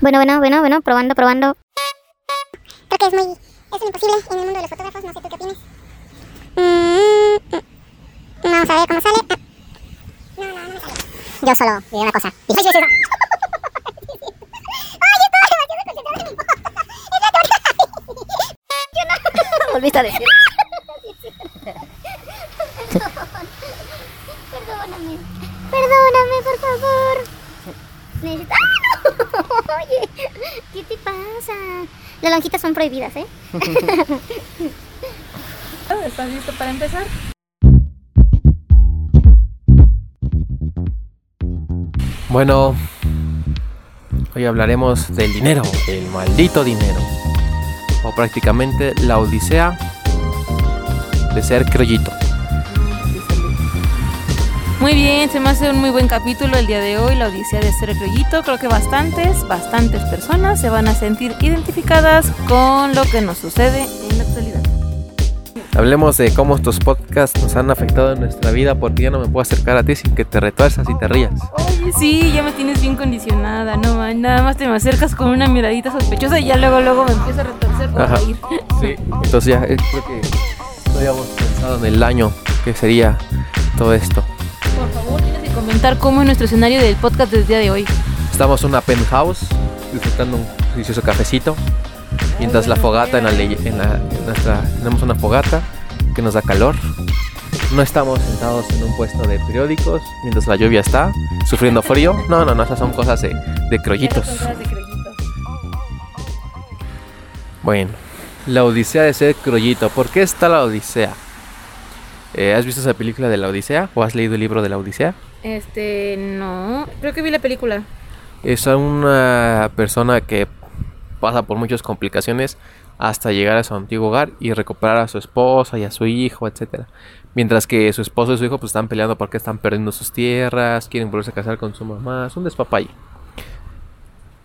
Bueno, bueno, bueno, bueno, probando, probando. Creo que es muy. Es imposible en el mundo de los fotógrafos, no sé tú qué opinas. Mm, mm. Vamos a ver cómo sale. Ah. No, no, no me sale. Yo solo diré una cosa. La Yo no. Volviste a decir. Perdóname. Perdóname, por favor. Necesito- ¡Ah! Oye, ¿qué te pasa? Las lonjitas son prohibidas, ¿eh? ¿Estás listo para empezar? Bueno, hoy hablaremos del dinero, el maldito dinero. O prácticamente la odisea de ser criollito. Muy bien, se me hace un muy buen capítulo el día de hoy, la odisea de ser criollito. Creo que bastantes, bastantes personas se van a sentir identificadas con lo que nos sucede en la actualidad. Hablemos de cómo estos podcasts nos han afectado en nuestra vida porque ya no me puedo acercar a ti sin que te retuerzas y te rías. Oye, sí, ya me tienes bien condicionada, no man, nada más te me acercas con una miradita sospechosa y ya luego luego me empiezo a retorcer por Ajá. reír. Sí. Entonces ya creo que no habíamos pensado en el año que sería todo esto. Cómo es nuestro escenario del podcast del día de hoy. Estamos en una penthouse disfrutando un delicioso cafecito. Mientras la fogata en la, ley- en la en nuestra tenemos una fogata que nos da calor. No estamos sentados en un puesto de periódicos mientras la lluvia está sufriendo frío. No, no, no, esas son cosas de, de crollitos. Bueno, la odisea de ser crollito. ¿Por qué está la odisea? Eh, ¿Has visto esa película de la odisea? ¿O has leído el libro de la odisea? Este, no, creo que vi la película. Es una persona que pasa por muchas complicaciones hasta llegar a su antiguo hogar y recuperar a su esposa y a su hijo, etcétera. Mientras que su esposo y su hijo pues están peleando porque están perdiendo sus tierras, quieren volverse a casar con su mamá, es un despapalle.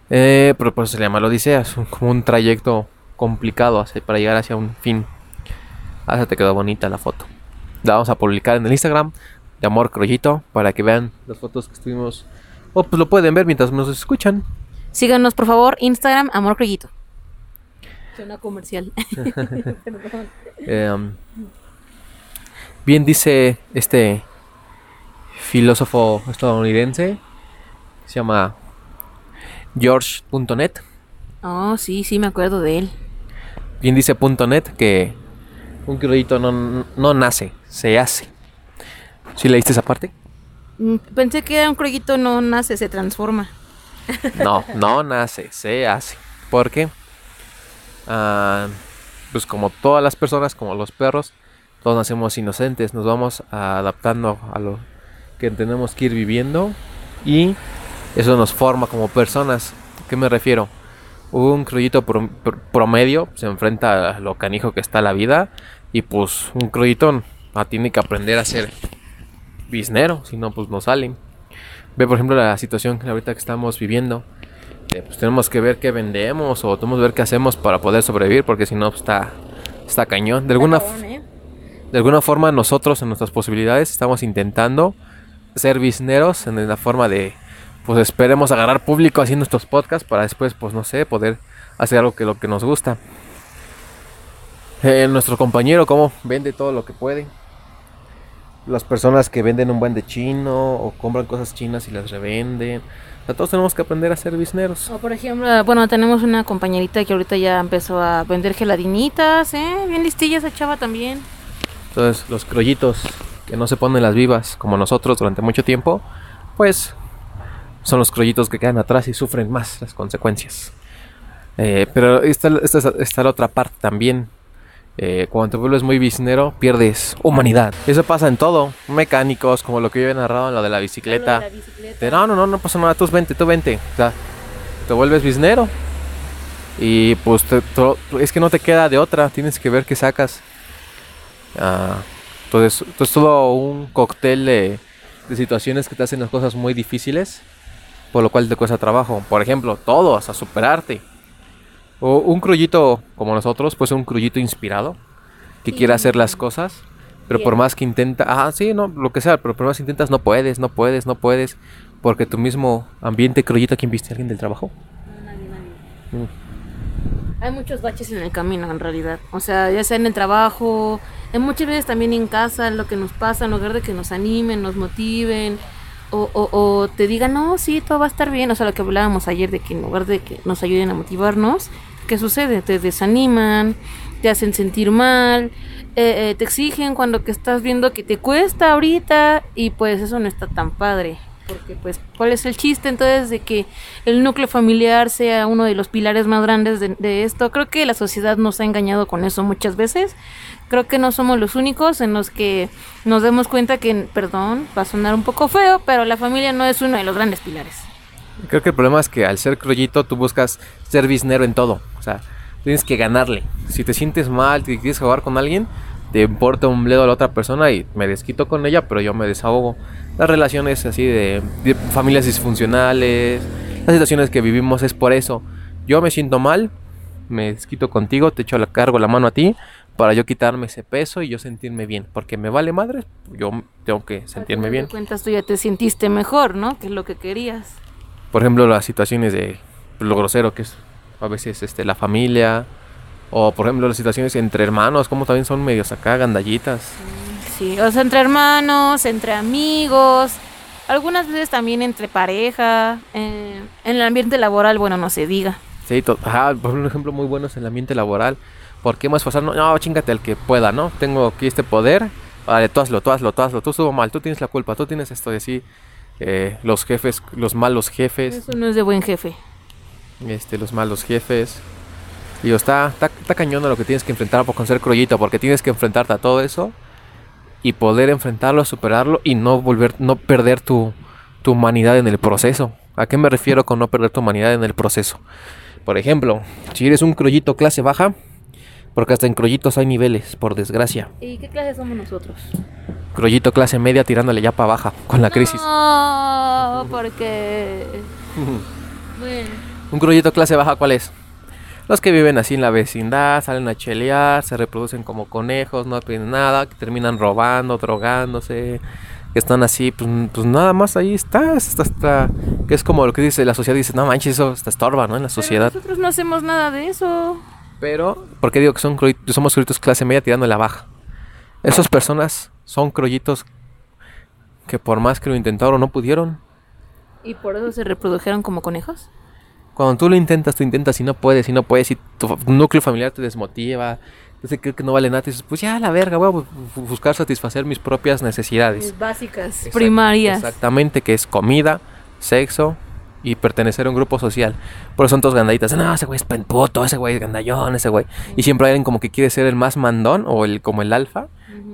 Eh, pero por eso se llama la es un- como un trayecto complicado para llegar hacia un fin. Ah, se te quedó bonita la foto. La vamos a publicar en el Instagram de Amor Crollito para que vean las fotos que estuvimos. O pues lo pueden ver mientras nos escuchan. Síganos, por favor, Instagram, Amor Creyito. Suena comercial. Eh, bien dice este filósofo estadounidense, se llama George.net. Oh, sí, sí, me acuerdo de él. Bien dice .net que un criollito no, no nace, se hace. ¿Sí leíste esa parte? Mm, Pensé que un creyito no nace, se transforma. No, no nace, se hace. ¿Por qué? Ah, pues como todas las personas, como los perros, todos nacemos inocentes, nos vamos adaptando a lo que tenemos que ir viviendo y eso nos forma como personas. ¿A qué me refiero? Un prom- pr- promedio se enfrenta a lo canijo que está la vida y pues un criollito ah, tiene que aprender a ser biznero, si no pues no salen. Ve por ejemplo la situación que ahorita que estamos viviendo. eh, pues tenemos que ver qué vendemos o tenemos que ver qué hacemos para poder sobrevivir porque si no pues, está, está cañón. De alguna, f- de alguna forma nosotros en nuestras posibilidades estamos intentando ser bizneros en la forma de pues esperemos agarrar público haciendo estos podcasts para después pues no sé poder hacer algo que lo que nos gusta. Eh, nuestro compañero cómo vende todo lo que puede las personas que venden un buen de chino o compran cosas chinas y las revenden. O sea, todos tenemos que aprender a ser bizneros. O por ejemplo, bueno, tenemos una compañerita que ahorita ya empezó a vender geladinitas, ¿eh? Bien listilla esa chava también. Entonces, los crollitos que no se ponen las vivas como nosotros durante mucho tiempo, pues son los crollitos que quedan atrás y sufren más las consecuencias. Eh, pero esta, esta, está la otra parte también. Eh, cuando te vuelves muy biznero, pierdes humanidad. Eso pasa en todo. Mecánicos, como lo que yo he narrado en lo de la bicicleta. De, no, no, no, no pasa nada, tú vente, tú vente. O sea, te vuelves biznero. Y pues te- es que no te queda de otra, tienes que ver qué sacas. Ah, entonces, entonces todo un cóctel de, de situaciones que te hacen las cosas muy difíciles, por lo cual te cuesta trabajo. Por ejemplo, todo, hasta superarte. O un crullito como nosotros, pues un crullito inspirado, que quiere hacer las cosas, pero por más que intenta, ah, sí, no, lo que sea, pero por más que intentas, no puedes, no puedes, no puedes, porque tu mismo ambiente crullito, ¿quién viste? ¿Alguien del trabajo? Hay muchos baches en el camino, en realidad. O sea, ya sea en el trabajo, en muchas veces también en casa, lo que nos pasa, en lugar de que nos animen, nos motiven, o, o, o te digan, no, sí, todo va a estar bien. O sea, lo que hablábamos ayer, de que en lugar de que nos ayuden a motivarnos, ¿qué sucede? Te desaniman, te hacen sentir mal, eh, eh, te exigen cuando que estás viendo que te cuesta ahorita, y pues eso no está tan padre. Porque pues, ¿cuál es el chiste entonces de que el núcleo familiar sea uno de los pilares más grandes de, de esto? Creo que la sociedad nos ha engañado con eso muchas veces. Creo que no somos los únicos en los que nos demos cuenta que, perdón, va a sonar un poco feo, pero la familia no es uno de los grandes pilares. Creo que el problema es que al ser crollito tú buscas ser biznero en todo. O sea, tienes que ganarle. Si te sientes mal, te quieres jugar con alguien, te importa un bledo a la otra persona y me desquito con ella, pero yo me desahogo. Las relaciones así de, de familias disfuncionales, las situaciones que vivimos es por eso. Yo me siento mal, me desquito contigo, te echo la cargo la mano a ti para yo quitarme ese peso y yo sentirme bien, porque me vale madre, yo tengo que sentirme bien. cuentas tú ya te sentiste mejor, ¿no? Que es lo que querías. Por ejemplo, las situaciones de lo grosero que es a veces este la familia o por ejemplo las situaciones entre hermanos, como también son medios acá gandallitas. Sí, o sea, entre hermanos, entre amigos, algunas veces también entre pareja, eh, en el ambiente laboral, bueno, no se diga. Sí, ajá, por ejemplo muy bueno es el ambiente laboral. ¿Por qué más esforzarnos? No, chingate al que pueda, ¿no? Tengo aquí este poder. Vale, tú hazlo, tú hazlo, tú hazlo. Tú estuvo mal, tú tienes la culpa, tú tienes esto y así. eh, los jefes, los malos jefes, Eso no es de buen jefe. este, los malos jefes. Digo, está, está, está cañón a lo que tienes que enfrentar por con ser crollito, porque tienes que enfrentarte a todo eso y poder enfrentarlo, superarlo y no volver, no perder tu, tu humanidad en el proceso. ¿A qué me refiero con no perder tu humanidad en el proceso? Por ejemplo, si eres un crollito clase baja, porque hasta en crollitos hay niveles, por desgracia. ¿Y qué clase somos nosotros? Crollito clase media tirándole ya para baja con la crisis. No, porque... Bueno, ¿Un crollito clase baja cuál es? Los que viven así en la vecindad, salen a chelear, se reproducen como conejos, no piden nada, que terminan robando, drogándose, que están así, pues, pues nada más ahí está, hasta, hasta- que es como lo que dice la sociedad, dice, no manches, eso está estorba, ¿no? En la pero sociedad. nosotros no hacemos nada de eso. Pero, ¿por qué digo que son somos crollitos clase media tirando la baja? Esas personas son crollitos que por más que lo intentaron no pudieron. ¿Y por eso se reprodujeron como conejos? Cuando tú lo intentas, tú intentas y no puedes, y no puedes, y tu núcleo familiar te desmotiva, te cree que no vale nada, y dices, pues ya, la verga, voy a bu- bu- buscar satisfacer mis propias necesidades. Mis básicas, primarias. Exactamente, que es comida, sexo y pertenecer a un grupo social. Por eso son todos gandaditas, no, ese güey es penputo, ese güey es gandallón, ese güey. Y siempre hay alguien como que quiere ser el más mandón o el como el alfa.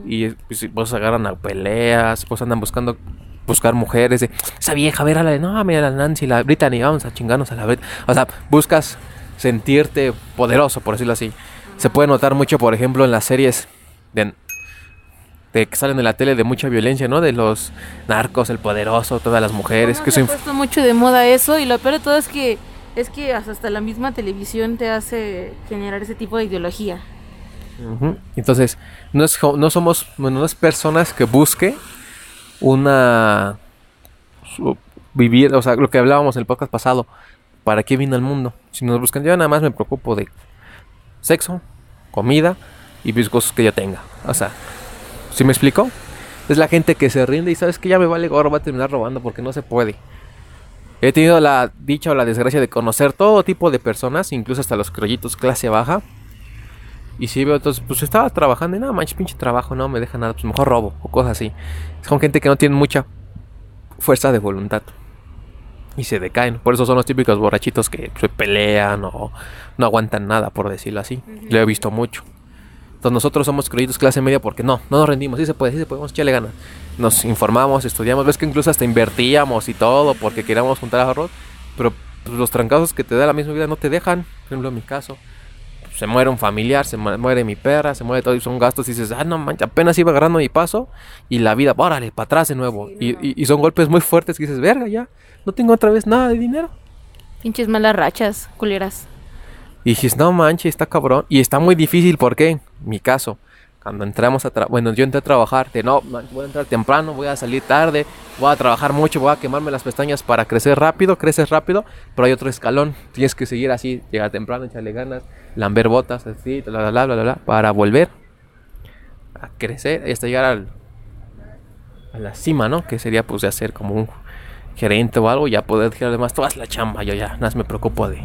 Y pues, pues agarran a peleas, pues andan buscando buscar mujeres de esa vieja, a ver a la de no, mira la Nancy, la Brittany, vamos a chingarnos a la Brit. O sea, buscas sentirte poderoso, por decirlo así. Se puede notar mucho, por ejemplo, en las series de, de que salen en la tele de mucha violencia, ¿no? De los narcos, el poderoso, todas las mujeres, que se ha puesto mucho de moda eso y lo peor de todo es que es que hasta la misma televisión te hace generar ese tipo de ideología. Entonces, no, es, no somos, bueno, no es personas que busque una vivir, o sea, lo que hablábamos en el podcast pasado, ¿para qué vino al mundo? Si nos buscan, yo nada más me preocupo de sexo, comida y cosas que yo tenga. O sea, ¿sí me explico? Es la gente que se rinde y sabes que ya me vale gorro, va a terminar robando porque no se puede. He tenido la dicha o la desgracia de conocer todo tipo de personas, incluso hasta los crollitos clase baja. Y si veo, entonces, pues estaba trabajando y nada, manches, pinche trabajo, no me deja nada, pues mejor robo o cosas así. Son gente que no tiene mucha fuerza de voluntad. Y se decaen. Por eso son los típicos borrachitos que se pelean o no aguantan nada, por decirlo así. Lo he visto mucho. Entonces nosotros somos creyentes clase media porque no, no nos rendimos, sí se puede, sí se podemos echarle ganas. Nos informamos, estudiamos, ves que incluso hasta invertíamos y todo porque queríamos juntar ahorros, pero pues, los trancazos que te da la misma vida no te dejan, por ejemplo en mi caso. Se muere un familiar, se mu- muere mi perra, se muere todo y son gastos y dices, ah, no manches, apenas iba agarrando mi paso y la vida, órale, para atrás de nuevo. y, y- y son golpes muy fuertes que dices, verga, ya, no tengo otra vez nada de dinero. Pinches malas rachas, culeras. Y dices, no manches, está cabrón. Y está muy difícil, ¿por qué? Mi caso. Cuando entramos a bueno, yo entré a trabajar, de no, voy a entrar temprano, voy a salir tarde, voy a trabajar mucho, voy a quemarme las pestañas para crecer rápido, creces rápido, pero hay otro escalón, tienes que seguir así, llegar temprano, echarle ganas, lamber botas, así, bla, bla, bla, bla, para volver a crecer hasta llegar al, a la cima, ¿no? Que sería pues de ser como un gerente o algo, ya poder decir además, haz la chamba, yo ya, nada más me preocupo de,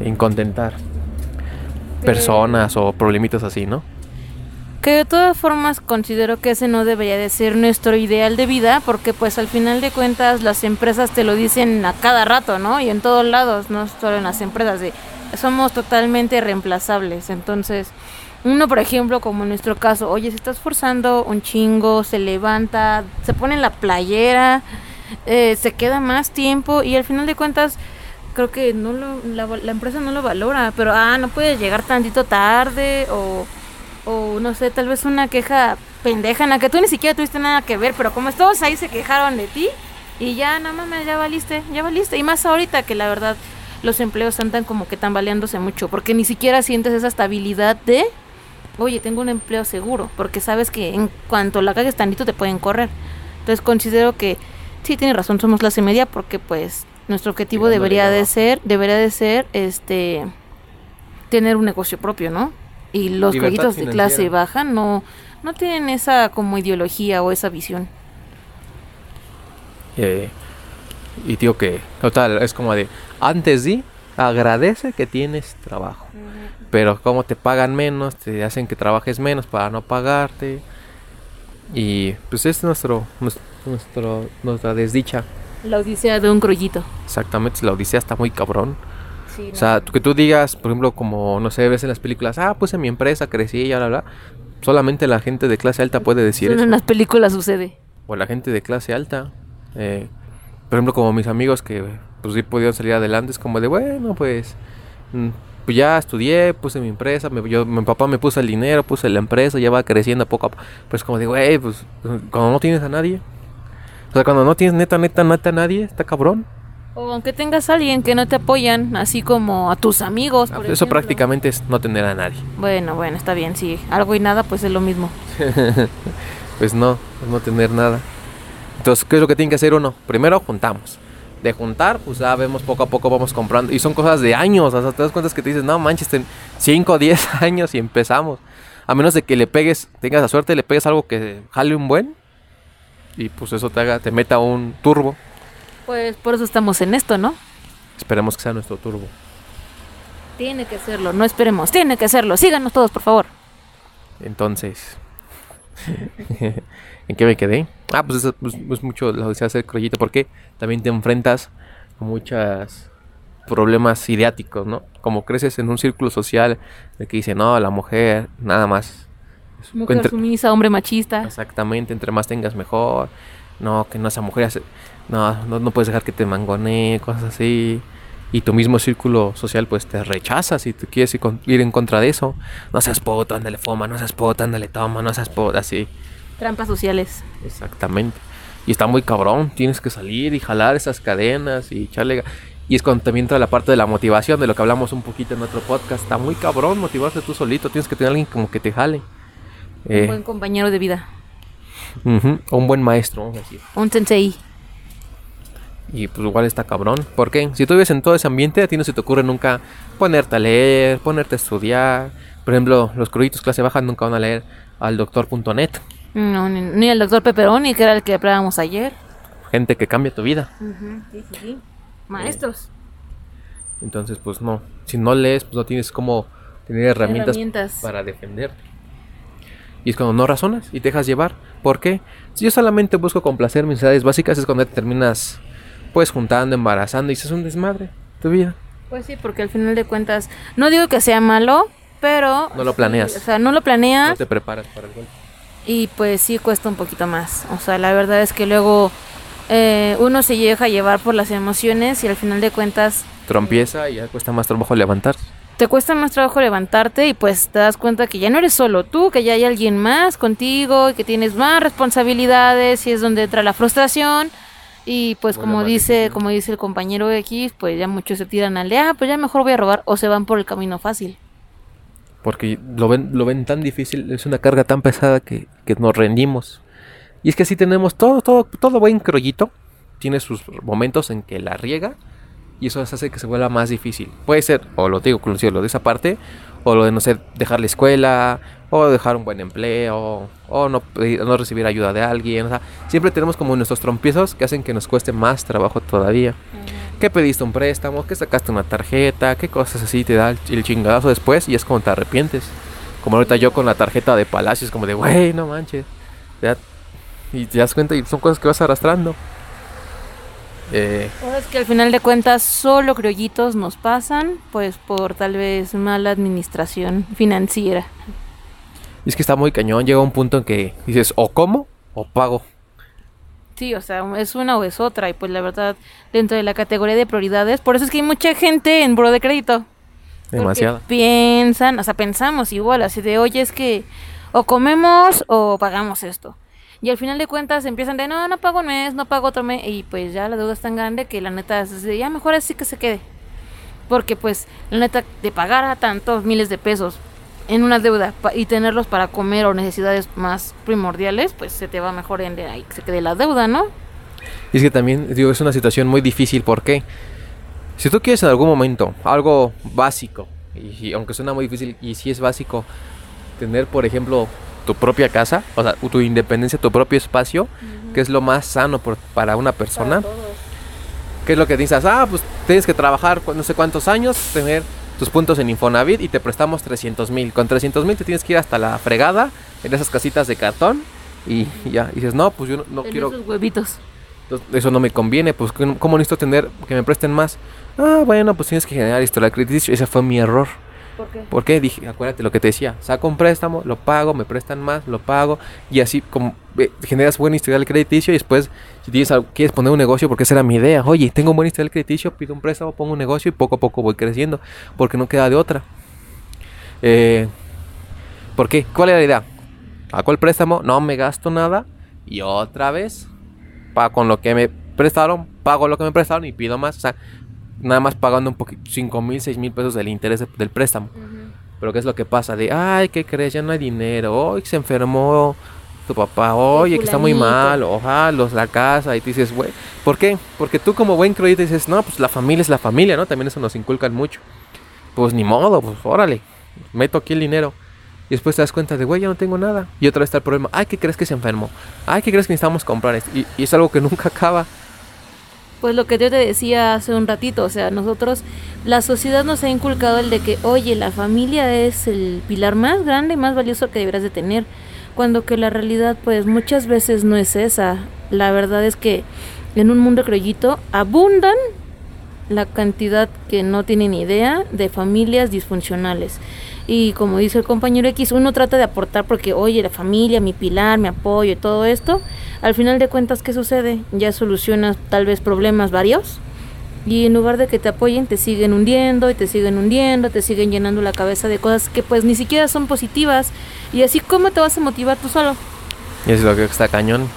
de incontentar personas o problemitas así, ¿no? Que de todas formas considero que ese no debería de ser nuestro ideal de vida, porque pues al final de cuentas las empresas te lo dicen a cada rato, ¿no? Y en todos lados, no solo en las empresas, de, somos totalmente reemplazables. Entonces, uno, por ejemplo, como en nuestro caso, oye, se está esforzando un chingo, se levanta, se pone en la playera, eh, se queda más tiempo y al final de cuentas creo que no lo, la, empresa no lo valora, pero ah, no puedes llegar tantito tarde o o no sé, tal vez una queja pendeja en la que tú ni siquiera tuviste nada que ver, pero como todos ahí se quejaron de ti y ya, nada más, ya valiste, ya valiste. Y más ahorita que la verdad los empleos andan como que tambaleándose mucho, porque ni siquiera sientes esa estabilidad de, oye, tengo un empleo seguro, porque sabes que en cuanto la cagues tantito te pueden correr. Entonces considero que sí tiene razón, somos clase media, porque pues nuestro objetivo debería de ser, debería de ser, este, tener un negocio propio, ¿no? Y los jueguitos de clase baja no, no tienen esa como ideología o esa visión. Eh, y digo que total es como de antes di agradece que tienes trabajo pero como te pagan menos te hacen que trabajes menos para no pagarte. Y pues es nuestro nues- nuestro nuestra desdicha La odisea de un crollito. exactamente la odisea está muy cabrón o sea tú- que tú digas por ejemplo como no sé ves en las películas ah puse mi empresa crecí y bla bla solamente la gente de clase alta puede decir Solo eso en las películas sucede. o la gente de clase alta. eh, por ejemplo, como mis amigos que pues sí pudieron salir adelante, es como de, bueno, pues, mm, pues ya estudié, puse mi empresa, me- yo, mi papá me puso el dinero, puse la empresa, ya va creciendo poco a poco. Pues como de, güey, pues cuando no tienes a nadie, o sea, cuando no tienes neta, neta, neta a nadie, está cabrón. O aunque tengas a alguien que no te apoyan, así como a tus amigos. por Eso ejemplo. prácticamente es no tener a nadie. Bueno, bueno, está bien, sí. Algo y nada, pues es lo mismo. Pues no, es no tener nada. Entonces, ¿qué es lo que tiene que hacer uno? Primero juntamos. De juntar, pues ya vemos poco a poco vamos comprando. Y son cosas de años. O sea, te das cuenta que te dices, no manches, 5 o 10 años y empezamos. A menos de que le pegues, tengas la suerte, le pegues algo que jale un buen. Y pues eso te haga, te meta un turbo. Pues por eso estamos en esto, ¿no? Esperemos que sea nuestro turbo. Tiene que serlo, no esperemos, tiene que serlo. Síganos todos, por favor. Entonces, ¿en qué me quedé? Ah, pues eso pues, es mucho lo de hacer crollito, porque también te enfrentas a muchos problemas ideáticos, ¿no? Como creces en un círculo social de que dice, no, la mujer, nada más. Mujer Entre- sumisa, hombre machista. Exactamente, entre más tengas mejor. No, que no esa mujer hace- no, no, no puedes dejar que te mangonee, cosas así. Y tu mismo círculo social pues te rechaza si tú quieres ir, con- ir en contra de eso. No seas puto, ándale foma, no seas puto, ándale toma, no seas puto, así. Trampas sociales. Exactamente. Y está muy cabrón, tienes que salir y jalar esas cadenas y echarle... Y es cuando también entra la parte de la motivación, de lo que hablamos un poquito en otro podcast. Está muy cabrón motivarse tú solito, tienes que tener alguien como que te jale. Un Eh, buen compañero de vida. o un buen maestro, vamos a decir. Un sensei. Y pues igual está cabrón. ¿Por qué? Si tú vives en todo ese ambiente, a ti no se te ocurre nunca ponerte a leer, ponerte a estudiar. Por ejemplo, los cruditos clase baja nunca van a leer al doctor.net. No, ni, ni el doctor Pepperoni, que era el que hablábamos ayer. Gente que cambia tu vida. Sí, sí, sí. Maestros. Entonces, pues no. Si no lees, pues no tienes como tener herramientas, Herramientas. para defenderte. Y es cuando no razonas y te dejas llevar. ¿Por qué? Si yo solamente busco complacer mis necesidades básicas, es cuando te terminas pues juntando, embarazando y es un desmadre tu vida. Pues sí, porque al final de cuentas, no digo que sea malo, pero... No lo planeas. o sea, no lo planeas No te preparas para el golpe. y pues sí cuesta un poquito más. O sea, la verdad es que luego eh, uno se deja llevar por las emociones y al final de cuentas Trompieza y ya cuesta más trabajo levantarse. Te cuesta más trabajo levantarte y pues te das cuenta que ya no eres solo tú, que ya hay alguien más contigo y que tienes más responsabilidades y es donde entra la frustración y pues como dice como dice el compañero X, pues ya muchos se tiran al de, ah, pues ya mejor voy a robar o se van por el camino fácil. Porque lo ven, lo ven tan difícil, es una carga tan pesada que, que nos rendimos. Y es que así tenemos todo, todo, todo buen crollito. Tiene sus momentos en que la riega. Y eso hace que se vuelva más difícil. Puede ser, o lo digo con lo de esa parte, o lo de no sé, dejar la escuela, o dejar un buen empleo, o no, no recibir ayuda de alguien. O sea, siempre tenemos como nuestros trompiezos que hacen que nos cueste más trabajo todavía. Que pediste un préstamo, que sacaste una tarjeta, qué cosas así te da el, chingadazo después y es como te arrepientes. Como ahorita yo con la tarjeta de Palacio, es como de, güey, no manches. Ya- y te das cuenta y son cosas que vas arrastrando. Eh, Ahora es que al final de cuentas solo criollitos nos pasan, pues por tal vez mala administración financiera. y es que está muy cañón, llega un punto en que dices, o como o pago. Sí, o sea, es una o es otra. Y pues la verdad, dentro de la categoría de prioridades, por eso es que hay mucha gente en buro de crédito. Demasiado. Piensan, o sea, pensamos igual, así de, oye, es que o comemos o pagamos esto. Y al final de cuentas empiezan de, no, no pago un mes, no pago otro mes. Y pues ya la deuda es tan grande que la neta ya mejor así que se quede. Porque pues la neta de pagar a tantos miles de pesos en una deuda y tenerlos para comer o necesidades más primordiales, pues se te va mejor en de ahí que se quede la deuda, ¿no? Y es que también, digo, es una situación muy difícil porque si tú quieres en algún momento algo básico, y, y aunque suena muy difícil, y si es básico, tener, por ejemplo, tu propia casa, o sea, tu independencia, tu propio espacio, que es lo más sano por- para una persona, ¿qué es lo que dices? Ah, pues tienes que trabajar no sé cuántos años, tener tus puntos en Infonavit y te prestamos 300 mil. Con 300 mil te tienes que ir hasta la fregada en esas casitas de cartón y ya. Y dices, no, pues yo no, no En quiero... esos huevitos. Eso no me conviene, pues ¿cómo cómo necesito tener que me presten más? Ah, bueno, pues tienes que generar historial crediticio. Ese fue mi error. ¿Por qué? ¿Por qué? Dije, acuérdate lo que te decía, saco un préstamo, lo pago, me prestan más, lo pago y así como eh, generas buen historial crediticio y después si tienes quieres poner un negocio, porque esa era mi idea. Oye, tengo un buen historial crediticio, pido un préstamo, pongo un negocio y poco a poco voy creciendo, porque no queda de otra. Eh, ¿Por qué? ¿Cuál era la idea? Saco el préstamo, no me gasto nada y otra vez pago con lo que me prestaron, pago lo que me prestaron y pido más. Nada más pagando un poquito, 5 mil, 6 mil pesos del interés de- del préstamo. Pero ¿qué es lo que pasa? De, ay, ¿qué crees? Ya no hay dinero. Hoy se enfermó tu papá. Oye, que está muy mal. Ojalá, los la casa. Y tú dices, güey, ¿por qué? Porque tú como buen creyente dices, no, pues la familia es la familia, ¿no? También eso nos inculcan mucho. Pues ni modo, pues órale. Meto aquí el dinero. Y después te das cuenta de, güey, ya no tengo nada. Y otra vez está el problema. Ay, ¿qué crees que se enfermó? Ay, ¿qué crees que necesitamos comprar esto? Y, y es algo que nunca acaba. Pues lo que yo te decía hace un ratito, o sea, nosotros, la sociedad nos ha inculcado el de que, oye, la familia es el pilar más grande y más valioso que deberás de tener, cuando que la realidad, pues muchas veces no es esa. La verdad es que en un mundo criollito abundan la cantidad que no tienen idea de familias disfuncionales. Y como dice el compañero X, uno trata de aportar porque, oye, la familia, mi pilar, mi apoyo y todo esto, al final de cuentas, ¿qué sucede? Ya solucionas tal vez problemas varios y en lugar de que te apoyen, te siguen hundiendo y te siguen hundiendo, te siguen llenando la cabeza de cosas que pues ni siquiera son positivas. Y así, ¿cómo te vas a motivar tú solo? Y es lo que está cañón.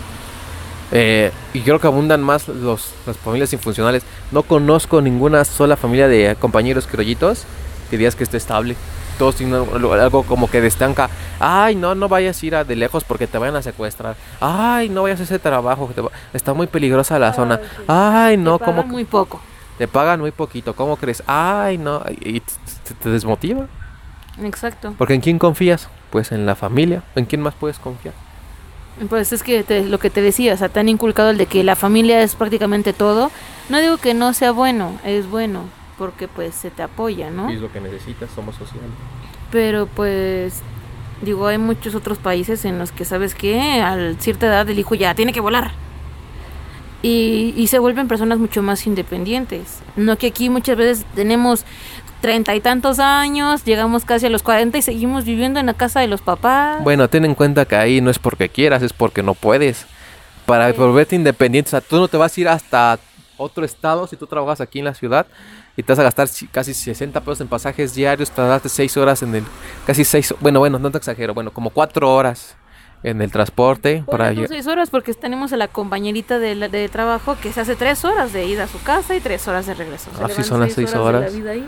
Eh, y creo que abundan más los, las familias infuncionales. No conozco ninguna sola familia de compañeros criollitos que digas que esté estable. Tienen algo como que destanca. Ay, no, no vayas a ir a de lejos porque te vayan a secuestrar. Ay, no vayas a ese trabajo. que te va- Está muy peligrosa la zona. Ay, no, Te como pagan muy poco. te pagan muy poquito. ¿Cómo crees? Ay, no. Y te, desmotiva. Exacto. Porque ¿en quién confías? Pues en la familia. ¿En quién más puedes confiar? Pues es que te- lo que te decía, o sea, te han inculcado el de que la familia es prácticamente todo. No digo que no sea bueno, es bueno, porque pues se te apoya, ¿no? Y es lo que necesitas, somos sociales. Pero pues digo, hay muchos otros países en los que sabes que a cierta edad el hijo ya tiene que volar. Y, y se vuelven personas mucho más independientes. No que aquí muchas veces tenemos treinta y tantos años, llegamos casi a los cuarenta y seguimos viviendo en la casa de los papás. Bueno, ten en cuenta que ahí no es porque quieras, es porque no puedes. Para volverte independiente, o sea, tú no te vas a ir hasta otro estado si tú trabajas aquí en la ciudad y te vas a gastar casi 60 pesos en pasajes diarios, tardaste 6 horas en el, casi 6, bueno, bueno, no te exagero, bueno, como 4 horas en el transporte para Para llegar. seis horas porque tenemos a la compañerita de, la- de trabajo que se hace tres horas de ida a su casa y tres horas de regreso. Ah, sí son las seis de horas. la vida ahí.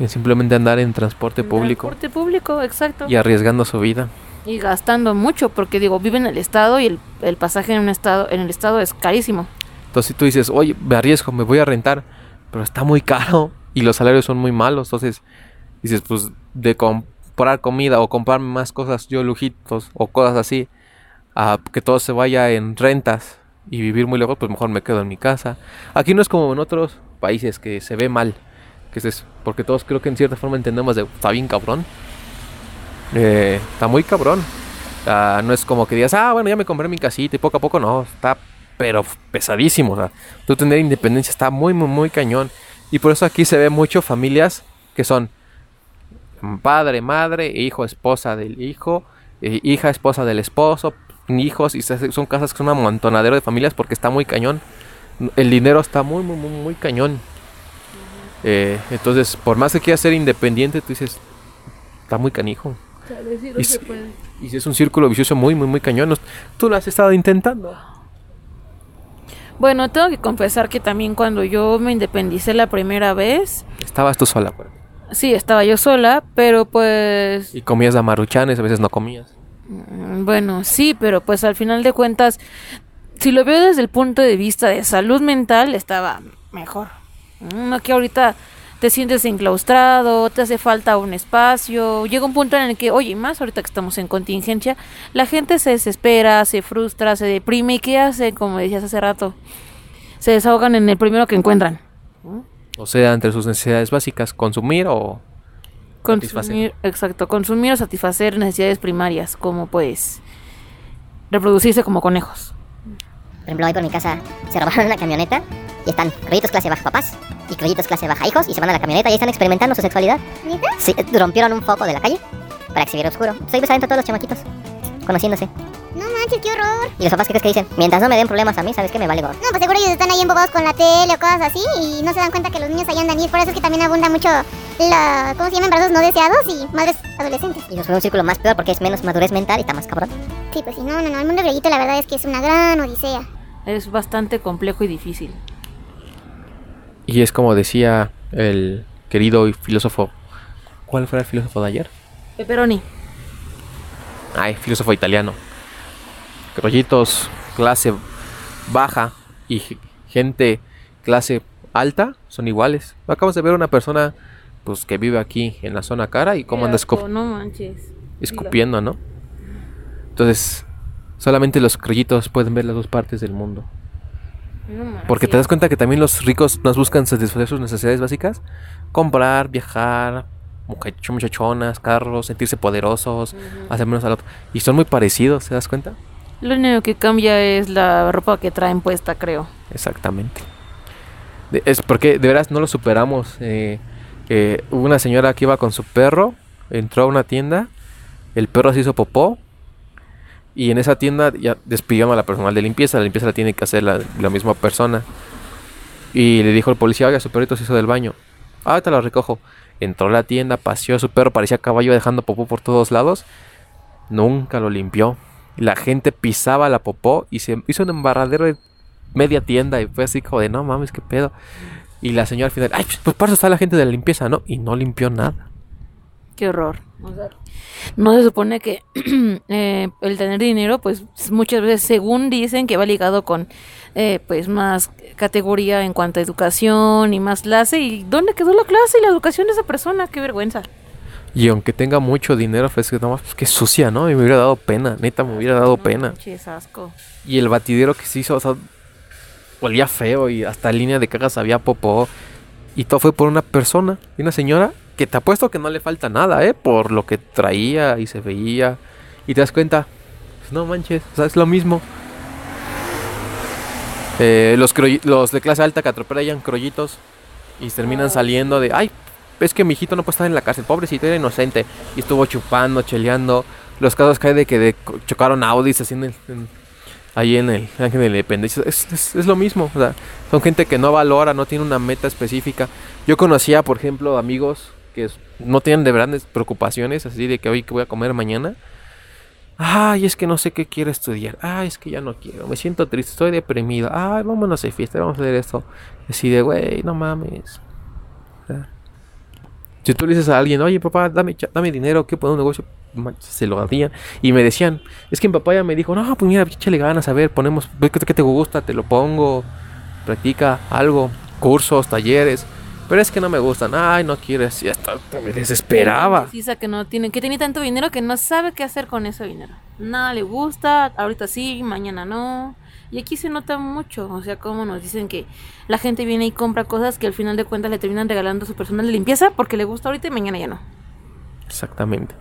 Y simplemente andar en transporte En público Transporte público, exacto. y arriesgando su vida. Y gastando mucho, porque digo, vive en el estado y el, el pasaje en un estado, en el estado es carísimo. Entonces si tú dices, oye, me arriesgo, me voy a rentar, pero está muy caro y los salarios son muy malos. Entonces dices, pues de comprar comida o comprarme más cosas, yo lujitos o cosas así, a que todo se vaya en rentas y vivir muy lejos, pues mejor me quedo en mi casa. Aquí no es como en otros países que se ve mal, que es porque todos creo que en cierta forma entendemos de, está bien cabrón. Eh, está muy cabrón. Ah, no es como que digas, ah, bueno, ya me compré mi casita y poco a poco no, está pero pesadísimo. O sea, tú tener independencia está muy, muy, muy cañón. Y por eso aquí se ve mucho familias que son padre, madre, hijo, esposa del hijo, eh, hija, esposa del esposo, hijos, y son casas que son un amontonadero de familias porque está muy cañón. El dinero está muy, muy, muy, muy cañón. Eh, entonces, por más que quieras ser independiente, tú dices, está muy canijo. Y, si- y si es un círculo vicioso muy, muy, muy cañón. Tú lo has estado intentando. Bueno, tengo que confesar que también cuando yo me independicé la primera vez, Estabas tú sola, pues. sí, estaba yo sola, pero pues Y comías a maruchanes, a veces no comías. Mm, Bueno, sí, pero pues al final de cuentas, si lo veo desde el punto de vista de salud mental, estaba mejor. Mm, No que ahorita te sientes enclaustrado, te hace falta un espacio, llega un punto en el que, oye, más ahorita que estamos en contingencia, la gente se desespera, se frustra, se deprime y ¿qué hace? Como decías hace rato, se desahogan en el primero que encuentran. O sea, entre sus necesidades básicas, consumir o... Consumir, Satisfacer. exacto, consumir o satisfacer necesidades primarias, como pues reproducirse como conejos. Por ejemplo, hoy por mi casa se robaron una camioneta y están crollitos clase baja papás y crollitos clase baja hijos y se van a la camioneta y ahí están experimentando su sexualidad. Sí, eh, rompieron un foco de la calle para exhibir oscuro. Estoy pues adentro todos los chamaquitos, conociéndose. No manches, qué horror. Y los papás, ¿qué crees que dicen? Mientras no me den problemas a mí, ¿sabes qué? Me vale gorro. No, pues seguro ellos están ahí embobados con la tele o cosas así y no se dan cuenta que los niños ahí andan y es por eso es que también abunda mucho la, ¿cómo se llama? Embarazos no deseados y madres adolescentes. Y nos fue un círculo más peor porque es menos madurez mental y está más cabrón. Sí, pues sí, no, no, no, el mundo grillito la verdad es que es una gran odisea. Es bastante complejo y difícil. Y es como decía el querido filósofo... ¿Cuál fue el filósofo de ayer? Pepperoni. Ay, filósofo italiano. Crollitos clase baja y gente clase alta son iguales. Acabas de ver una persona pues que vive aquí en la zona cara y cómo anda escup- No escupiendo, ¿no? Entonces, solamente los crollitos pueden ver las dos partes del mundo. No. Porque te das cuenta que también los ricos nos buscan satisfacer sus necesidades básicas. Comprar, viajar, muchach- muchachonas, carros, sentirse poderosos, hacer menos al otro. Y son muy parecidos, ¿te das cuenta? Lo único que cambia es la ropa que traen puesta, creo. Exactamente. De- es porque de veras no lo superamos. eh, eh, una señora que iba con su perro, entró a una tienda, el perro se hizo popó y en esa tienda ya despidieron a la personal de limpieza. La limpieza la tiene que hacer la, misma persona. Y le dijo el policía, oiga, su perrito se hizo del baño. Ah, te lo recojo. Entró a la tienda, paseó a su perro, parecía caballo dejando popó por todos lados. Nunca lo limpió. La gente pisaba la popó y se hizo un embarradero de media tienda y fue así como de no mames, qué pedo. Y la señora al final, ay, pues para eso está la gente de la limpieza, ¿no? Y no limpió nada. Qué horror. O sea, no se supone que eh, el tener dinero, pues muchas veces, según dicen, que va ligado con eh, pues más categoría en cuanto a educación y más clase. ¿Y dónde quedó la clase y la educación de esa persona? Qué vergüenza. Y aunque tenga mucho dinero, pues que no más, pues qué sucia, ¿no? Y me hubiera dado pena, neta, me hubiera dado No pena. manches, asco. Y el batidero que se hizo, o sea, olía feo y hasta línea de cagas había popó. Y todo fue por una persona, y una señora, que te apuesto que no le falta nada, ¿eh? Por lo que traía y se veía. Y te das cuenta, pues no manches, o sea, es lo mismo. Eh, los, los de clase alta que atropellan crollitos y terminan saliendo de, ay, es que mi hijito no puede estar en la cárcel, pobrecito, era inocente. Y estuvo chupando, cheleando. Los casos que hay de que de- chocaron Audis el- en- ahí en el Ángel de la Independencia. Es, es- es lo mismo. O sea, son gente que no valora, no tiene una meta específica. Yo conocía, por ejemplo, amigos que no tienen de grandes preocupaciones, así de que hoy que voy a comer mañana. Ay, es que no sé qué quiero estudiar. Ay, es que ya no quiero. Me siento triste, estoy deprimido. Ay, vámonos de fiesta, vamos a hacer esto. Así de, güey, no mames. Si tú le dices a alguien, oye papá, dame, dame dinero, ¿qué poner un negocio? Se lo hacían. Y me decían, es que mi papá ya me dijo, no, pues mira, échale ganas, a ver, ponemos, ve ¿qué, qué te gusta? Te lo pongo, practica algo, cursos, talleres. Pero es que no me gustan, ay, no quieres, y hasta me desesperaba. Precisa que no tiene, que tiene tanto dinero que no sabe qué hacer con ese dinero. Nada le gusta, ahorita sí, mañana no. Y aquí se nota mucho, o sea, como nos dicen que la gente viene y compra cosas que al final de cuentas le terminan regalando a su personal de limpieza porque le gusta ahorita y mañana ya no. Exactamente.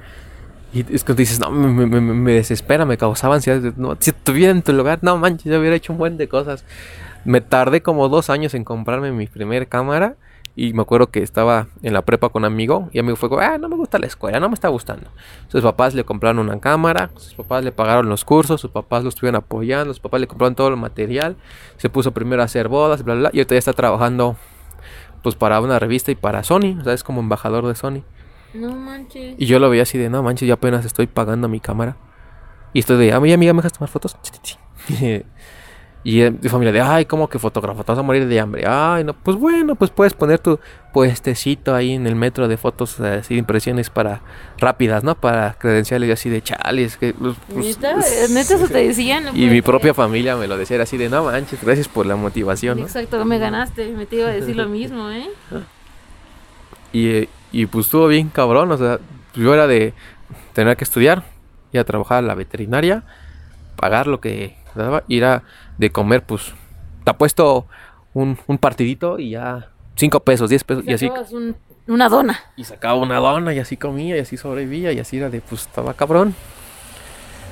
Y es que dices, no, me, me- me- me desespera, me causaba ansiedad. No, si estuviera en tu lugar, no manches, yo hubiera hecho un buen de cosas. Me tardé como dos años en comprarme mi primer cámara. Y me acuerdo que estaba en la prepa con un amigo. Y amigo fue como, ah, no me gusta la escuela, no me está gustando. Sus papás le compraron una cámara, sus papás le pagaron los cursos, sus papás lo estuvieron apoyando, sus papás le compraron todo el material. Se puso primero a hacer bodas, bla, bla, bla. Y ahorita ya está trabajando pues para una revista y para Sony. O sea, es como embajador de Sony. No manches. Y yo lo veía así de, no manches, yo apenas estoy pagando mi cámara. Y estoy de, amiga, amiga, ¿me dejas tomar fotos? y eh, mi familia de, ay, ¿cómo que fotógrafo? Te vas a morir de hambre. Ay, no, pues bueno, pues puedes poner tu puestecito ahí en el metro de fotos, así, impresiones para rápidas, ¿no? Para credenciales y así de chales. Que, pues, pues, ¿Neta? ¿Neta eso te decían? No y mi propia familia me lo decía era así de, no manches, gracias por la motivación, ¿no? Exacto, me ganaste, me te iba a decir lo mismo, ¿eh? Y, eh, y pues estuvo bien cabrón, o sea, yo era de tener que estudiar, ir a trabajar a la veterinaria, pagar lo que daba, ir a de comer, pues, te apuesto un, un partidito y ya cinco pesos, 10 pesos, y así, un- una dona. y sacaba una dona y así comía y así sobrevivía y así era de, pues, estaba cabrón.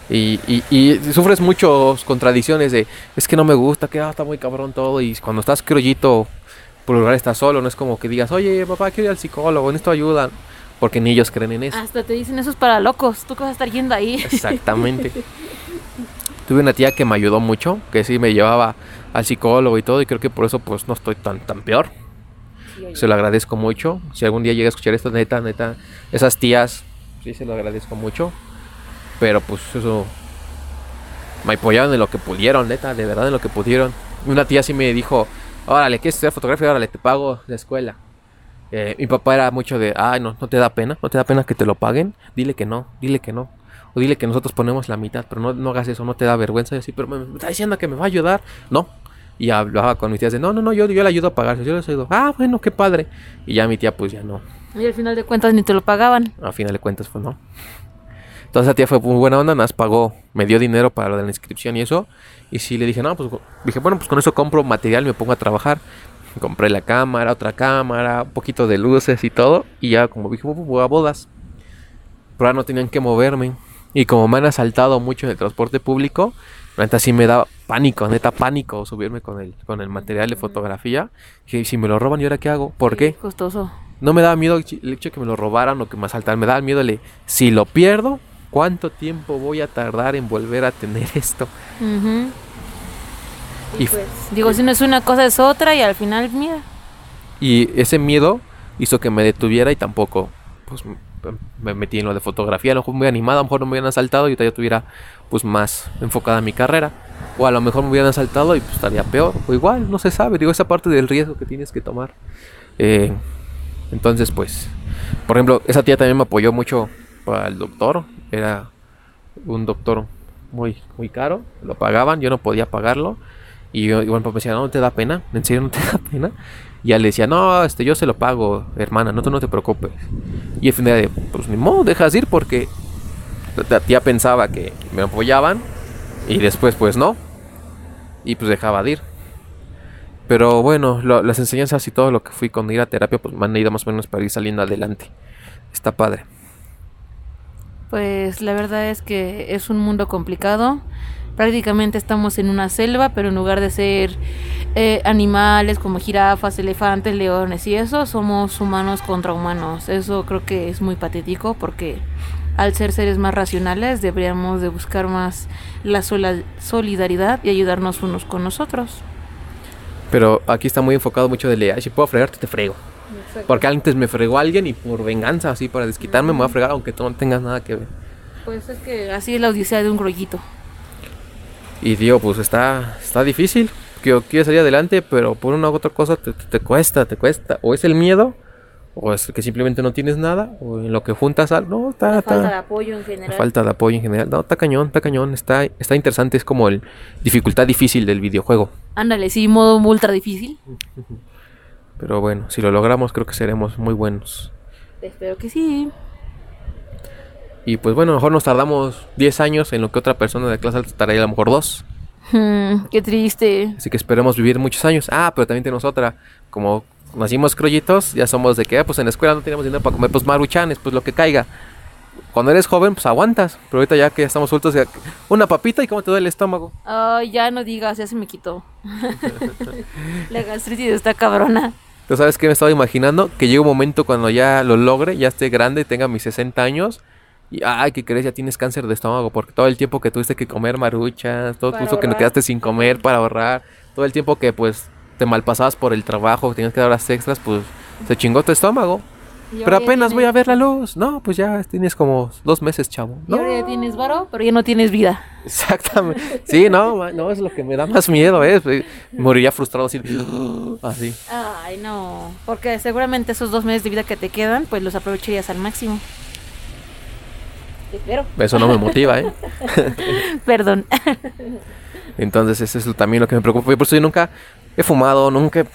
Y, y, y sufres muchas contradicciones de, es que no me gusta, que ah, está muy cabrón todo, y cuando estás criollito, por lugar estás solo, no es como que digas, oye, papá, quiero ir al psicólogo, necesito ayuda, porque ni ellos creen en eso. Hasta te dicen eso es para locos. Tú que vas a estar yendo ahí. Exactamente. Tuve una tía que me ayudó mucho, que sí me llevaba al psicólogo y todo, y creo que por eso pues no estoy tan, tan peor. Se lo agradezco mucho. Si algún día llega a escuchar esto, neta, neta, esas tías, sí se lo agradezco mucho. Pero pues eso, me apoyaron en lo que pudieron, neta, de verdad en lo que pudieron. Una tía sí me dijo, órale, ¿quieres estudiar fotografía? Órale, te pago la escuela. Eh, mi papá era mucho de, ay, no, no te da pena, no te da pena que te lo paguen. Dile que no, dile que no. O dile que nosotros ponemos la mitad, pero no, no hagas eso, no te da vergüenza. Y así, pero me, me está diciendo que me va a ayudar. No. Y hablaba con mis tías de, no, no, no, yo, yo le ayudo a pagar. Yo les ayudo. Ah, bueno, qué padre. Y ya mi tía, pues ya no. Y al final de cuentas ni te lo pagaban. A final de cuentas, pues no. Entonces esa tía fue muy buena onda, nos pagó, me dio dinero para lo de la inscripción y eso. Y sí le dije, no, pues dije, bueno, pues con eso compro material, me pongo a trabajar. Compré la cámara, otra cámara, un poquito de luces y todo. Y ya como dije, "Voy- voy a bodas. Pero ahora no tenían que moverme. Y como me han asaltado mucho en el transporte público, la neta sí me da pánico, neta pánico subirme con el, con el material de fotografía. Dije, "¿Y si me lo roban, ¿y ahora qué hago? ¿Por qué? Costoso. No me daba miedo el hecho de que me lo robaran o que me asaltaran. Me daba miedo el de, si lo pierdo, ¿cuánto tiempo voy a tardar en volver a tener esto? Ujú. Y, Digo, si no es una cosa es otra y al final, mira. y ese miedo hizo que me detuviera y tampoco pues, me metí en lo de fotografía. A lo mejor muy animado, a lo mejor no me hubieran asaltado y yo tuviera pues más enfocada en mi carrera. O a lo mejor me hubieran asaltado y pues estaría peor. O igual, no se sabe. Digo, esa parte del riesgo que tienes que tomar. Eh, entonces, pues, por ejemplo, esa tía también me apoyó mucho para el doctor. Era un doctor muy, muy caro. Lo pagaban, yo no podía pagarlo. Y yo, igual papá me decía, no, ¿no te da pena, en serio no te da pena. Ya le decía, no, este, yo se lo pago, hermana, no, tú no te preocupes. Y al final pues ni modo, dejas ir porque la tía pensaba que me apoyaban y después pues no. Y pues dejaba de ir. Pero bueno, las enseñanzas y todo lo que fui con ir a terapia pues me han ido más o menos para ir saliendo adelante. Está padre. Pues la verdad es que es un mundo complicado. Prácticamente estamos en una selva, pero en lugar de ser eh, animales como jirafas, elefantes, leones y eso, somos humanos contra humanos. Eso creo que es muy patético porque al ser seres más racionales deberíamos de buscar más la sola- solidaridad y ayudarnos unos con nosotros. Pero aquí está muy enfocado mucho de leer, si puedo fregarte, te frego. Porque antes me fregó alguien y por venganza, así para desquitarme, me voy a fregar aunque tú no tengas nada que ver. Pues es que así es la odisea de un grollito. Y digo, pues está, está difícil. Que quieres salir adelante, pero por una u otra cosa te, te- te cuesta, te cuesta. O es el miedo, o es que simplemente no tienes nada, o en lo que juntas algo, no, está, falta de apoyo en general. falta de apoyo en general, no, está cañón, está cañón, está, está interesante, es como el dificultad difícil del videojuego. Ándale, sí, modo ultra difícil. Pero bueno, si lo logramos creo que seremos muy buenos. Espero que sí. Y pues bueno, a lo mejor nos tardamos 10 años en lo que otra persona de clase alta tardaría a lo mejor 2. Hmm, qué triste. Así que esperemos vivir muchos años. Ah, pero también tenemos otra. Como nacimos crollitos, ya somos de que, ah, pues en la escuela no tenemos dinero para comer, pues maruchanes, pues lo que caiga. Cuando eres joven, pues aguantas. Pero ahorita ya que ya estamos sueltos, ya- una papita y cómo te duele el estómago. Ay, ya no digas, ya se me quitó. La gastritis está cabrona. ¿Tú sabes qué me estaba imaginando? Que llegue un momento cuando ya lo logre, ya esté grande, tenga mis 60 años. Y, ay, ¿qué crees? Ya tienes cáncer de estómago. Porque todo el tiempo que tuviste que comer maruchas, todo el que no ahorrar. quedaste sin comer para ahorrar, todo el tiempo que pues te malpasabas por el trabajo, tenías que dar horas extras, pues se chingó tu estómago. Pero apenas voy a ver la luz. No, pues ya tienes como dos meses, chavo. Y No, ahora ya tienes varo, pero ya no tienes vida. exactamente. Sí, no, no, es lo que me da más miedo, ¿eh? Moriría frustrado así. Así. Ay, no. Porque seguramente esos dos meses de vida que te quedan, pues los aprovecharías al máximo. Espero. Eso no me motiva, ¿eh? Perdón. Entonces, eso es también lo que me preocupa. Por eso yo nunca he fumado, nunca he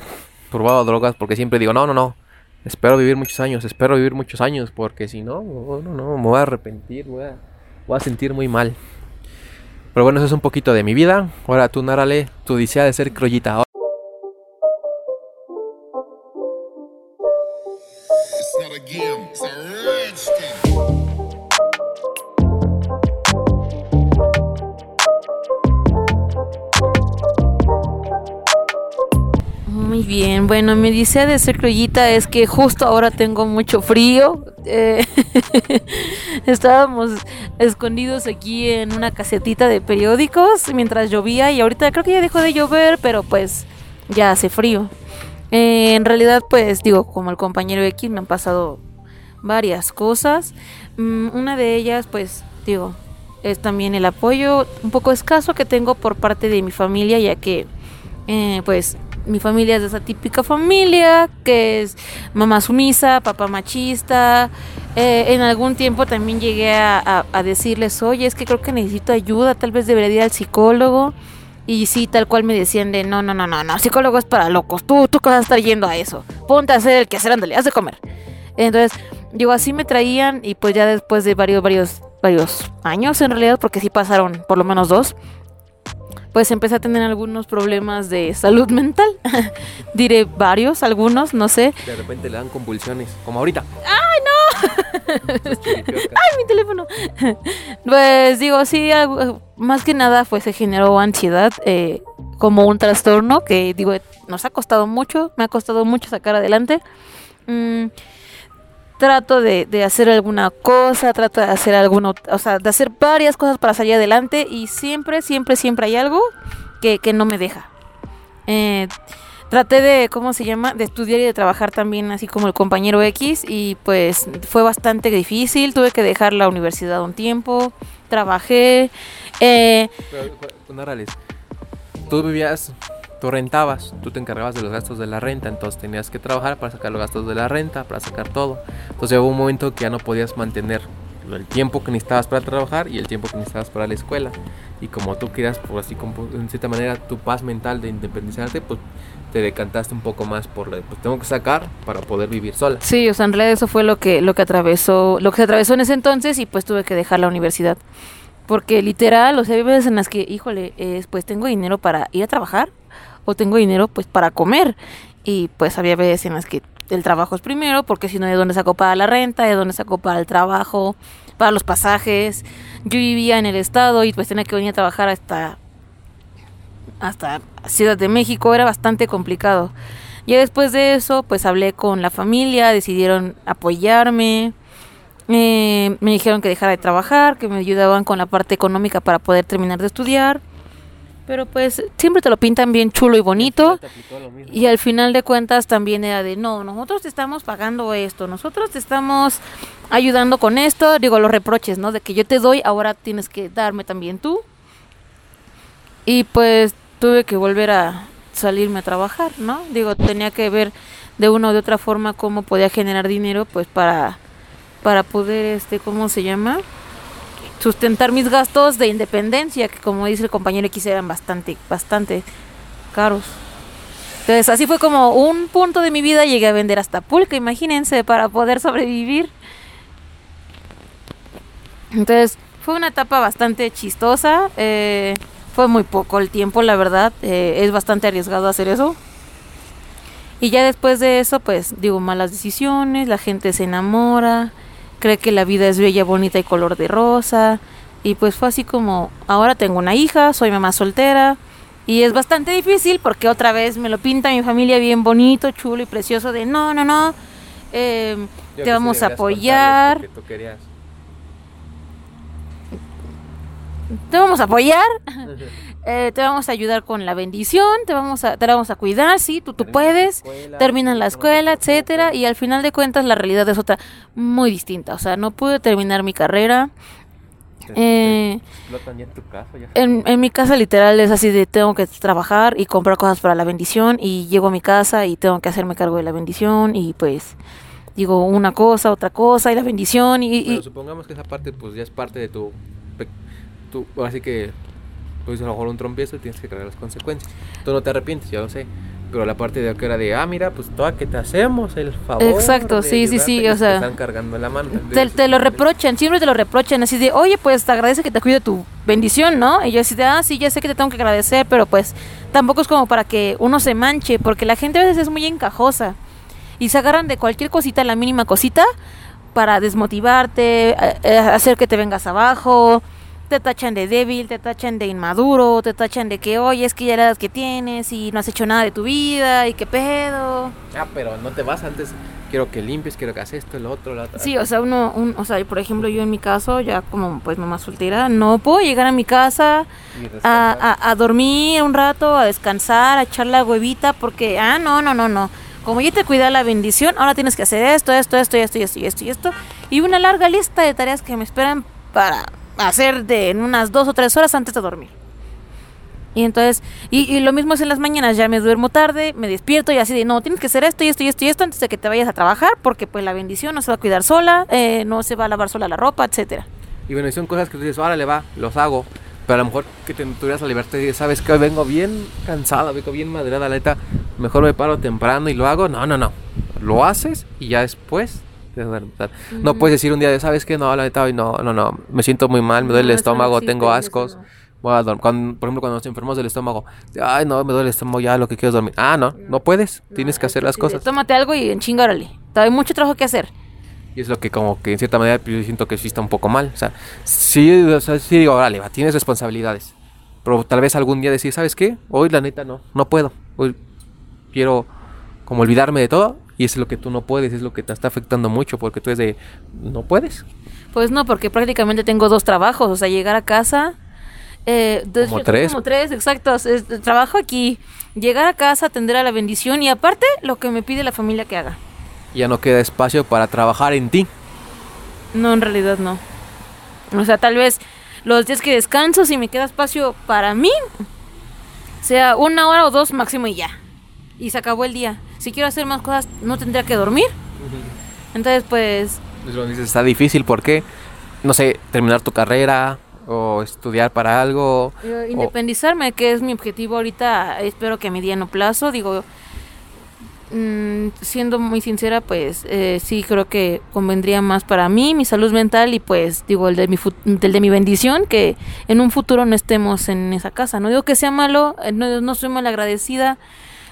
probado drogas, porque siempre digo, no, no, no. Espero vivir muchos años, espero vivir muchos años, porque si no, no, no, me voy a arrepentir, voy a, voy a sentir muy mal. Pero bueno, eso es un poquito de mi vida. Ahora tú, nárale tu odisea de ser crollita. Bueno, mi deseo de ser criollita es que justo ahora tengo mucho frío. Eh, estábamos escondidos aquí en una casetita de periódicos mientras llovía y ahorita creo que ya dejó de llover, pero pues ya hace frío. Eh, en realidad, pues digo, como el compañero X me han pasado varias cosas. Mm, una de ellas, pues digo, es también el apoyo un poco escaso que tengo por parte de mi familia, ya que eh, pues mi familia es de esa típica familia que es mamá sumisa, papá machista. Eh, en algún tiempo también llegué a, decirles, oye, es que creo que necesito ayuda, tal vez debería ir al psicólogo. Y sí, tal cual me decían de, no, no, no, no, no, psicólogo es para locos, tú, tú que vas a estar yendo a eso, ponte a hacer el que hacer, ándale, haz de comer. Entonces, digo, así me traían y pues ya después de varios, varios, varios años en realidad, porque sí pasaron por lo menos dos, pues empecé a tener algunos problemas de salud mental. Diré varios, algunos, no sé. De repente le dan convulsiones, como ahorita. ¡Ay, mi teléfono! pues digo, sí, algo- más que nada pues se generó ansiedad eh, como un trastorno que digo, nos ha costado mucho, me ha costado mucho sacar adelante. Mm, trato de, de hacer alguna cosa, trato de hacer alguno, o sea, de hacer varias cosas para salir adelante y siempre, siempre, siempre hay algo que, que no me deja. Eh, traté de, ¿cómo se llama? De estudiar y de trabajar también, así como el compañero X, y pues fue bastante difícil. Tuve que dejar la universidad un tiempo, trabajé. eh, Pero, tú vivías, tú rentabas, tú te encargabas de los gastos de la renta, entonces tenías que trabajar para sacar los gastos de la renta, para sacar todo. Entonces hubo un momento que ya no podías mantener el tiempo que necesitabas para trabajar y el tiempo que necesitabas para la escuela. Y como tú querías, por así en cierta manera, tu paz mental de independizarte, pues te decantaste un poco más por, la- pues tengo que sacar para poder vivir sola. Sí, o sea, en realidad eso fue lo que, lo que atravesó, lo que se atravesó en ese entonces y pues tuve que dejar la universidad. Porque literal, o sea, hay veces en las que, híjole, es, pues tengo dinero para ir a trabajar o tengo dinero pues para comer. Y pues había veces en las que el trabajo es primero, porque si no, ¿de dónde saco para la renta? ¿De dónde saco para el trabajo? Para los pasajes. Yo vivía en el estado y pues tenía que venir a trabajar hasta hasta Ciudad de México era bastante complicado. Ya después de eso, pues hablé con la familia, decidieron apoyarme, eh, me dijeron que dejara de trabajar, que me ayudaban con la parte económica para poder terminar de estudiar. Pero pues siempre te lo pintan bien chulo y bonito. Y al final de cuentas también era de, no, nosotros te estamos pagando esto, nosotros te estamos ayudando con esto, digo los reproches, ¿no? De que yo te doy, ahora tienes que darme también tú. Y pues tuve que volver a salirme a trabajar, ¿no? Digo, tenía que ver de una o de otra forma cómo podía generar dinero pues para para poder este cómo se llama sustentar mis gastos de independencia que como dice el compañero X eran bastante bastante caros. Entonces así fue como un punto de mi vida llegué a vender hasta pulque imagínense para poder sobrevivir. Entonces fue una etapa bastante chistosa eh, fue muy poco el tiempo la verdad eh, es bastante arriesgado hacer eso. Y ya después de eso, pues digo, malas decisiones, la gente se enamora, cree que la vida es bella, bonita y color de rosa. Y pues fue así como, ahora tengo una hija, soy mamá soltera. Y es bastante difícil porque otra vez me lo pinta mi familia bien bonito, chulo y precioso de, no, no, no, eh, te vamos a apoyar, te vamos a apoyar, eh, te vamos a ayudar con la bendición, te vamos a, te vamos a cuidar, sí, tú, tú puedes, terminas la escuela, etcétera, y al final de cuentas la realidad es otra muy distinta, o sea, no pude terminar mi carrera. Eh, en, en mi casa literal es así de tengo que trabajar y comprar cosas para la bendición y llego a mi casa y tengo que hacerme cargo de la bendición y pues digo una cosa, otra cosa y la bendición y, y- Bueno, supongamos que esa parte pues ya es parte de tu... tu así que pues a lo mejor un trompiezo tienes que cargar las consecuencias. Tú no te arrepientes, ya lo sé. Pero la parte de que era de, ah, mira, pues toda que te hacemos el favor. Exacto, sí, sí, ayudarte", sí, o te sea, están cargando la mano. te, te lo reprochan, siempre te lo reprochan, así de, oye, pues te agradece que te cuide tu bendición, ¿no? Y yo así de, ah, sí, ya sé que te tengo que agradecer, pero pues tampoco es como para que uno se manche, porque la gente a veces es muy encajosa y se agarran de cualquier cosita, la mínima cosita, para desmotivarte, eh, eh, hacer que te vengas abajo. Te tachan de débil, te tachan de inmaduro, te tachan de que, oye, es que ya la edad que tienes y no has hecho nada de tu vida y qué pedo. Ah, pero no te vas antes. Quiero que limpies, quiero que hagas esto, lo otro, lo otro. Sí, o sea, uno, un, o sea, por ejemplo, yo en mi caso, ya como pues mamá soltera, no puedo llegar a mi casa a, a, a dormir un rato, a descansar, a echar la huevita, porque, ah, no, no, no, no. Como ya te cuida la bendición, ahora tienes que hacer esto, esto, esto, esto, esto, y esto, y esto. Y una larga lista de tareas que me esperan para hacer de en unas dos o tres horas antes de dormir. Y entonces, y, lo mismo es en las mañanas, ya me duermo tarde, me despierto y así de, no, tienes que hacer esto y esto y esto y esto antes de que te vayas a trabajar, porque pues la bendición no se va a cuidar sola, eh, no se va a lavar sola la ropa, etcétera. Y bueno, y son cosas que tú dices, órale, va, los hago. Pero a lo mejor que te tuvieras la libertad y sabes que hoy vengo bien cansada, vengo bien madreada, la neta, mejor me paro temprano y lo hago. No, no, no. Lo haces y ya después No puedes decir un día, ¿sabes qué? No, la neta, hoy no, no, no. Me siento muy mal, me duele el estómago, tengo ascos. Voy a cuando- por ejemplo, cuando nos enfermamos del estómago, de, ay, no, me duele el estómago, ya lo que quiero es dormir. Ah, no, no puedes, tienes que hacer las cosas. Tómate algo y en chinga, órale. Hay mucho trabajo que hacer. Y es lo que como que en cierta manera pues, yo siento que sí está un poco mal. O sea, sí, o sea, sí digo, órale, va, tienes responsabilidades. Pero tal vez algún día decir, ¿sabes qué? Hoy la neta no, no puedo. Hoy quiero como olvidarme de todo. Y es lo que tú no puedes, es lo que te está afectando mucho porque tú es de, no puedes. Pues no, porque prácticamente tengo dos trabajos. O sea, llegar a casa. Eh, de Como tres. Como tres, exacto. Es- trabajo aquí. Llegar a casa, atender a la bendición y aparte lo que me pide la familia que haga. Ya no queda espacio para trabajar en ti. No, en realidad no. O sea, tal vez los días que descanso, si me queda espacio para mí, sea una hora o dos máximo y ya. Y se acabó el día. Si quiero hacer más cosas, no tendría que dormir. Entonces, pues, está difícil porque, no sé, terminar tu carrera o estudiar para algo. o- independizarme, que es mi objetivo ahorita, espero que a mediano plazo, digo, mm, siendo muy sincera, pues eh, sí creo que convendría más para mí, mi salud mental y pues digo el de mi del de mi bendición que en un futuro no estemos en esa casa. No digo que sea malo, eh, no, no soy mal agradecida,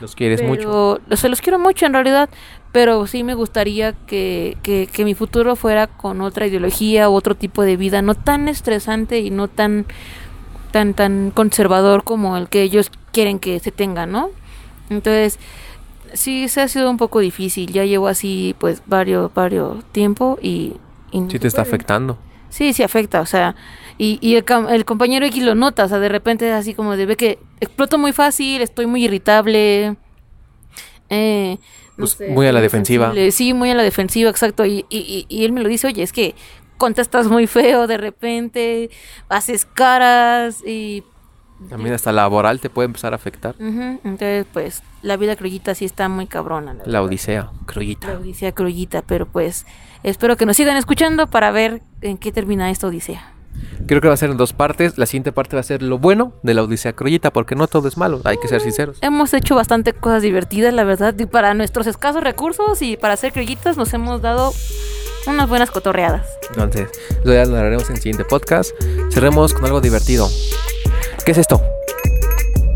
los quieres mucho. o sea, los quiero mucho en realidad, pero sí me gustaría que, que, que mi futuro fuera con otra ideología u otro tipo de vida, no tan estresante y no tan tan tan conservador como el que ellos quieren que se tenga, ¿no? Entonces, sí se ha sido un poco difícil, ya llevo así pues varios varios tiempo y, y Sí se te está afectando. Sí, sí afecta, o sea, y, y el, el compañero X lo nota, o sea, de repente es así como de ve que exploto muy fácil, estoy muy irritable, eh, no Pues, muy a la defensiva. sensible. Sí, muy a la defensiva, exacto, y, y, y- y él me lo dice, oye, es que contestas muy feo de repente, haces caras y También hasta laboral te puede empezar a afectar. Entonces, pues, la vida criollita sí está muy cabrona. la La odisea, La crullita. odisea criollita, pero pues, espero que nos sigan escuchando para ver en qué termina esta odisea. Creo que va a ser en dos partes. La siguiente parte va a ser lo bueno de la odisea crullita, porque no todo es malo, hay que ser sinceros. Hemos hecho bastante cosas divertidas, la verdad, y para nuestros escasos recursos y para ser criollitas nos hemos dado unas buenas cotorreadas. Entonces, eso ya lo haremos en el siguiente podcast. Cerremos con algo divertido. ¿Qué es esto?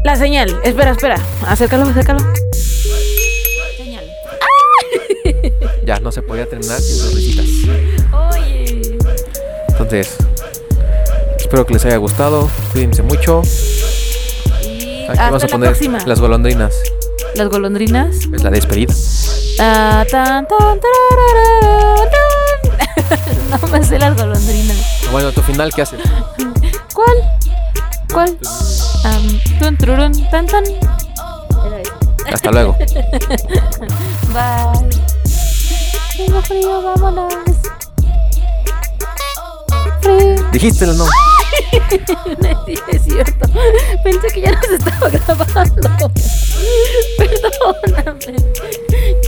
La señal, espera, espera, acércalo, acércalo. Señal. Ya, no se podía terminar sin sus risitas. Oye. Entonces, espero que les haya gustado. Cuídense mucho. Y Aquí vamos a poner próxima. las golondrinas. Las golondrinas. Es la despedida. Tan, tan, tan. no me sé las golondrinas. Bueno, tu final, ¿qué haces? ¿Cuál? ¿Cuál? Am, tun, tan, tan. Hasta luego. Bye. Tengo frío, vámonos. Frío. Dijiste el no. Es cierto. Pensé que ya nos estaba grabando. Perdóname.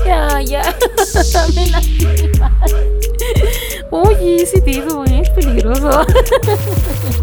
Ya, ya. Me lastimas. Oye, ese dedo es peligroso.